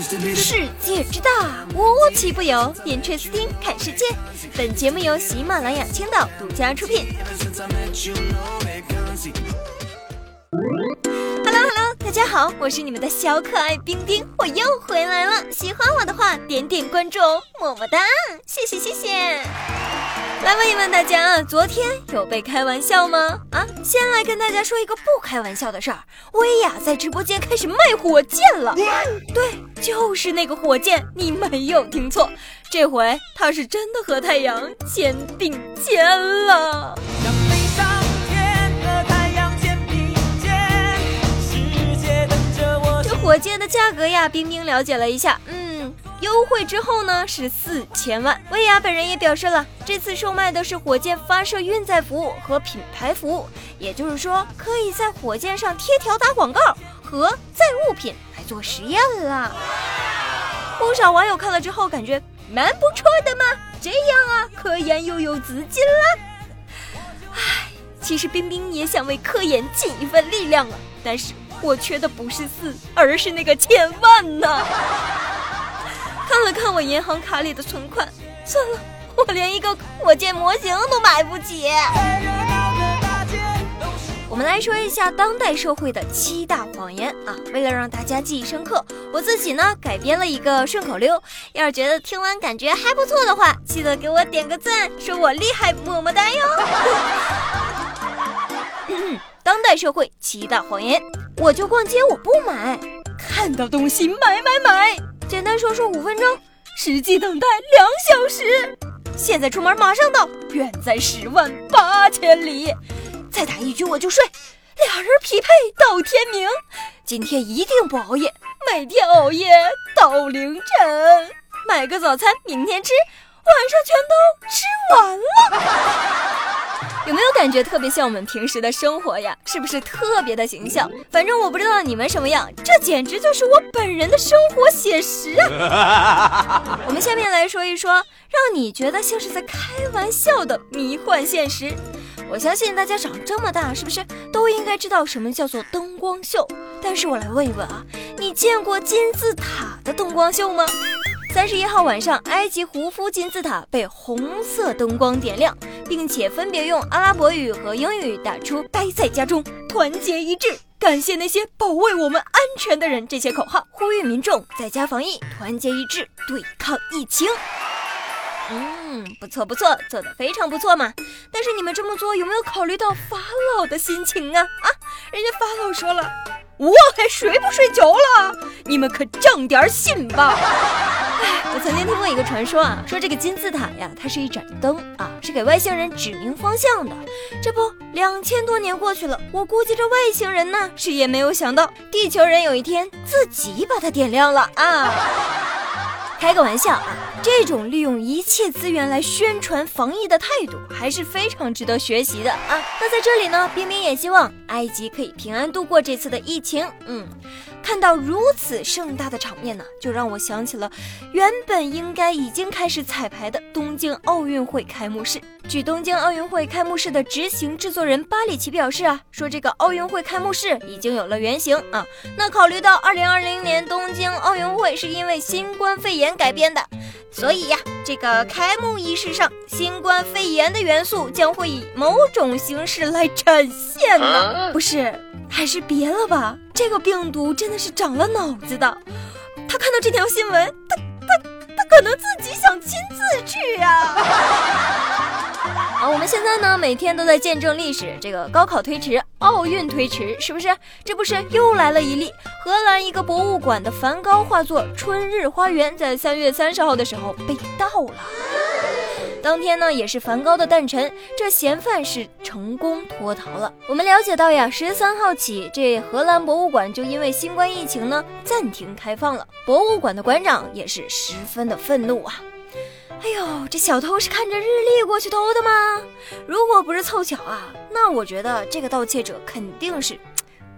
世界之大，无奇不有。点翠丝听看世界。本节目由喜马拉雅青岛独家出品。Hello Hello，大家好，我是你们的小可爱冰冰，我又回来了。喜欢我的话，点点关注哦，么么哒，谢谢谢谢。来问一问大家啊，昨天有被开玩笑吗？啊，先来跟大家说一个不开玩笑的事儿，薇娅在直播间开始卖火箭了。对，就是那个火箭，你没有听错，这回她是真的和太阳肩并肩了。这火箭的价格呀，冰冰了解了一下，嗯。优惠之后呢是四千万。薇娅本人也表示了，这次售卖的是火箭发射运载服务和品牌服务，也就是说可以在火箭上贴条打广告和载物品来做实验了。不少网友看了之后感觉蛮不错的嘛，这样啊，科研又有资金了。唉，其实冰冰也想为科研尽一份力量啊，但是我缺的不是四，而是那个千万呢。看了看我银行卡里的存款，算了，我连一个火箭模型都买不起。我们来说一下当代社会的七大谎言啊！为了让大家记忆深刻，我自己呢改编了一个顺口溜。要是觉得听完感觉还不错的话，记得给我点个赞，说我厉害，么么哒哟！当代社会七大谎言，我就逛街，我不买，看到东西买买买。说说五分钟，实际等待两小时。现在出门马上到，远在十万八千里。再打一局我就睡，俩人匹配到天明。今天一定不熬夜，每天熬夜到凌晨。买个早餐，明天吃，晚上全都吃完了。感觉特别像我们平时的生活呀？是不是特别的形象？反正我不知道你们什么样，这简直就是我本人的生活写实啊！我们下面来说一说，让你觉得像是在开玩笑的迷幻现实。我相信大家长这么大，是不是都应该知道什么叫做灯光秀？但是我来问一问啊，你见过金字塔的灯光秀吗？三十一号晚上，埃及胡夫金字塔被红色灯光点亮，并且分别用阿拉伯语和英语打出“待在家中，团结一致，感谢那些保卫我们安全的人”这些口号，呼吁民众在家防疫，团结一致对抗疫情。嗯，不错不错，做的非常不错嘛。但是你们这么做有没有考虑到法老的心情啊？啊，人家法老说了，我还睡不睡觉了，你们可长点心吧。我曾经听过一个传说啊，说这个金字塔呀，它是一盏灯啊，是给外星人指明方向的。这不，两千多年过去了，我估计这外星人呢，是也没有想到，地球人有一天自己把它点亮了啊。开个玩笑啊，这种利用一切资源来宣传防疫的态度，还是非常值得学习的啊。那在这里呢，冰冰也希望埃及可以平安度过这次的疫情。嗯。看到如此盛大的场面呢，就让我想起了原本应该已经开始彩排的东京奥运会开幕式。据东京奥运会开幕式的执行制作人巴里奇表示啊，说这个奥运会开幕式已经有了原型啊。那考虑到2020年东京奥运会是因为新冠肺炎改编的，所以呀，这个开幕仪式上新冠肺炎的元素将会以某种形式来展现呢？不是，还是别了吧。这个病毒真的是长了脑子的，他看到这条新闻，他他他可能自己想亲自去啊！啊，我们现在呢每天都在见证历史，这个高考推迟，奥运推迟，是不是？这不是又来了一例，荷兰一个博物馆的梵高画作《春日花园》在三月三十号的时候被盗了。当天呢，也是梵高的诞辰，这嫌犯是成功脱逃了。我们了解到呀，十三号起，这荷兰博物馆就因为新冠疫情呢暂停开放了。博物馆的馆长也是十分的愤怒啊！哎呦，这小偷是看着日历过去偷的吗？如果不是凑巧啊，那我觉得这个盗窃者肯定是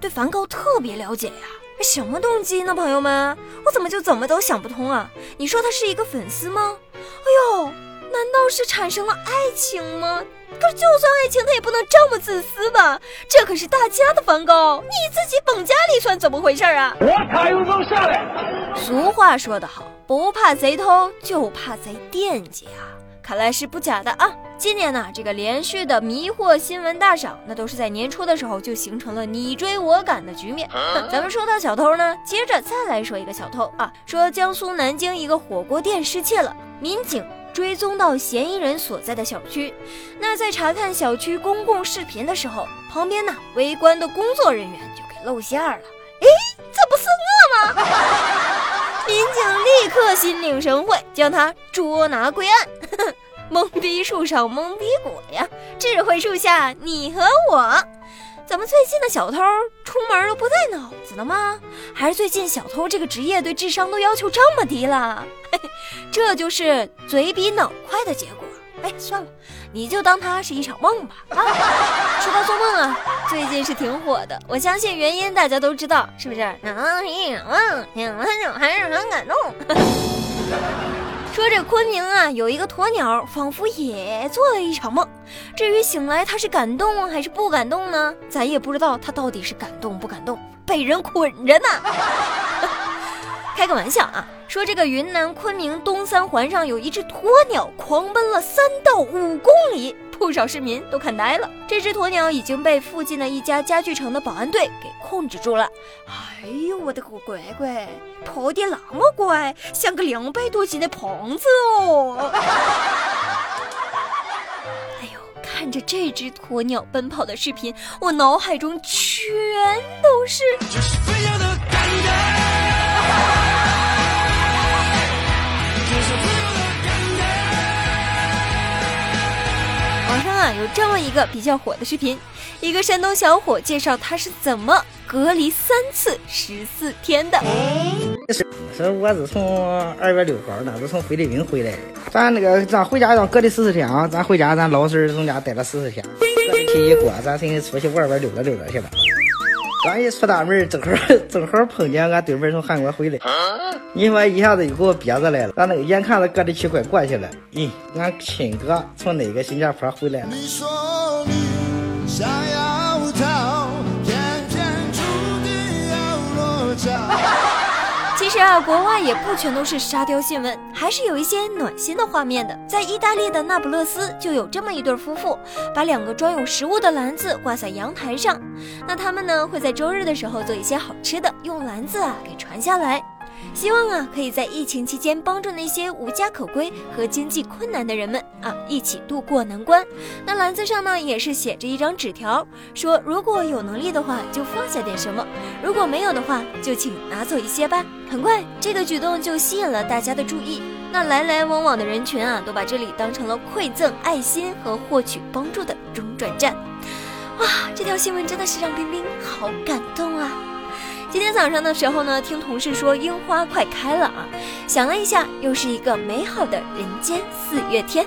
对梵高特别了解呀。什么动机呢，朋友们？我怎么就怎么都想不通啊？你说他是一个粉丝吗？哎呦！难道是产生了爱情吗？可是就算爱情，他也不能这么自私吧？这可是大家的梵高，你自己绑架里算怎么回事啊？我卡有种下来。俗话说得好，不怕贼偷，就怕贼惦记啊！看来是不假的啊！今年呢，这个连续的迷惑新闻大赏，那都是在年初的时候就形成了你追我赶的局面。咱们说到小偷呢，接着再来说一个小偷啊，说江苏南京一个火锅店失窃了，民警追踪到嫌疑人所在的小区，那在查看小区公共视频的时候，旁边呢围观的工作人员就给露馅了，哎，这不是我吗？民警立刻心领神会，将他捉拿归案。懵逼树上懵逼果呀，智慧树下你和我。怎么最近的小偷出门都不带脑子的吗？还是最近小偷这个职业对智商都要求这么低了？这就是嘴比脑快的结果。哎，算了，你就当它是一场梦吧。啊，说到做梦啊，最近是挺火的。我相信原因大家都知道，是不是？嗯一场梦，醒了就还是很感动。说这昆明啊，有一个鸵鸟，仿佛也做了一场梦。至于醒来它是感动还是不感动呢？咱也不知道它到底是感动不感动，被人捆着呢。开个玩笑啊，说这个云南昆明东三环上有一只鸵鸟狂奔了三到五公里。不少市民都看呆了，这只鸵鸟已经被附近的一家家具城的保安队给控制住了。哎呦，我的个乖乖，跑得那么乖，像个两百多斤的胖子哦！哎呦，看着这只鸵鸟奔跑的视频，我脑海中全都是。有这么一个比较火的视频，一个山东小伙介绍他是怎么隔离三次十四天的。是我是从二月六号那是从菲律宾回来的，咱那个咱回家让隔离十四天啊，咱回家咱老婶从家待了十四天，期一过，咱寻思出去玩玩溜达溜达去吧。刚一出大门，正好正好碰见俺对门从韩国回来，你说一下子就给我憋着来了。俺那个眼看着隔离期快过去了，咦，俺亲哥从那个新加坡回来了。其实国外也不全都是沙雕新闻，还是有一些暖心的画面的。在意大利的那不勒斯，就有这么一对夫妇，把两个装有食物的篮子挂在阳台上。那他们呢，会在周日的时候做一些好吃的，用篮子啊给传下来。希望啊，可以在疫情期间帮助那些无家可归和经济困难的人们啊，一起度过难关。那篮子上呢，也是写着一张纸条，说如果有能力的话，就放下点什么；如果没有的话，就请拿走一些吧。很快，这个举动就吸引了大家的注意。那来来往往的人群啊，都把这里当成了馈赠爱心和获取帮助的中转站。哇，这条新闻真的是让冰冰好感动啊！今天早上的时候呢，听同事说樱花快开了啊，想了一下，又是一个美好的人间四月天。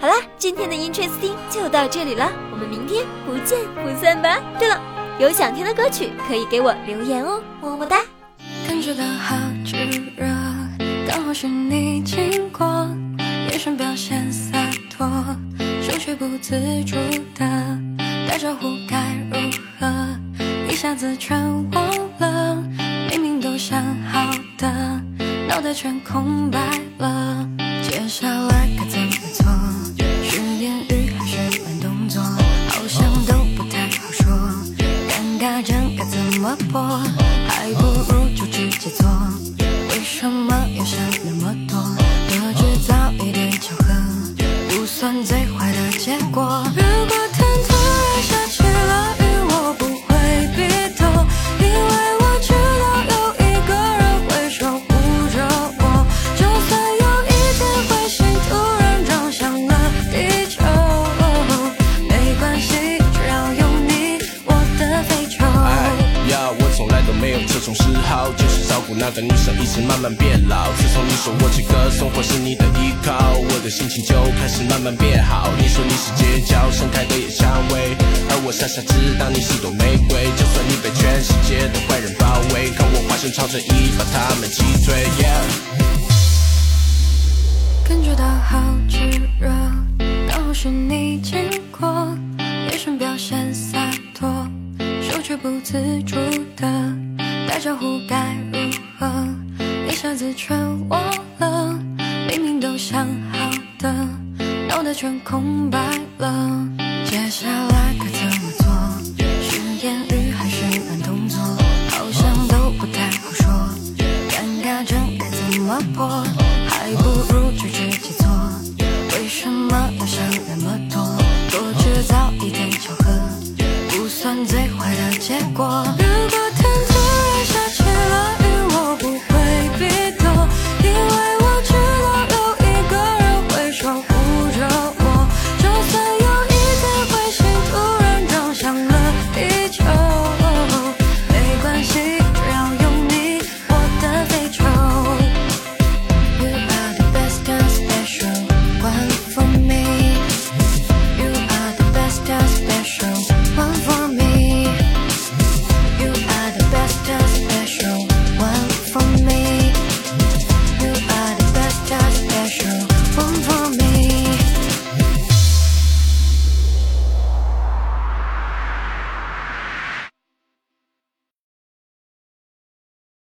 好啦，今天的 Interesting 就到这里了，我们明天不见不散吧。对了，有想听的歌曲可以给我留言哦，么么哒。感觉到好炙热，刚好是你经过，眼神表现洒脱，手却不自主的打招呼该如何，下子全忘了，明明都。想好的，脑袋全空白了。接下来该怎么做？是言语还是慢动作？好像都不太好说。尴尬症该怎么破？还不如就直接做。为什么要想那么多？多制造一点巧合，不算最坏的结果。如果就是照顾那个女生一直慢慢变老。自从你说我这个生活是你的依靠，我的心情就开始慢慢变好。你说你是街角盛开的野蔷薇，而我傻傻知道你是朵玫瑰。就算你被全世界的坏人包围，看我化身超人一把他们击退。感觉到好炙该怎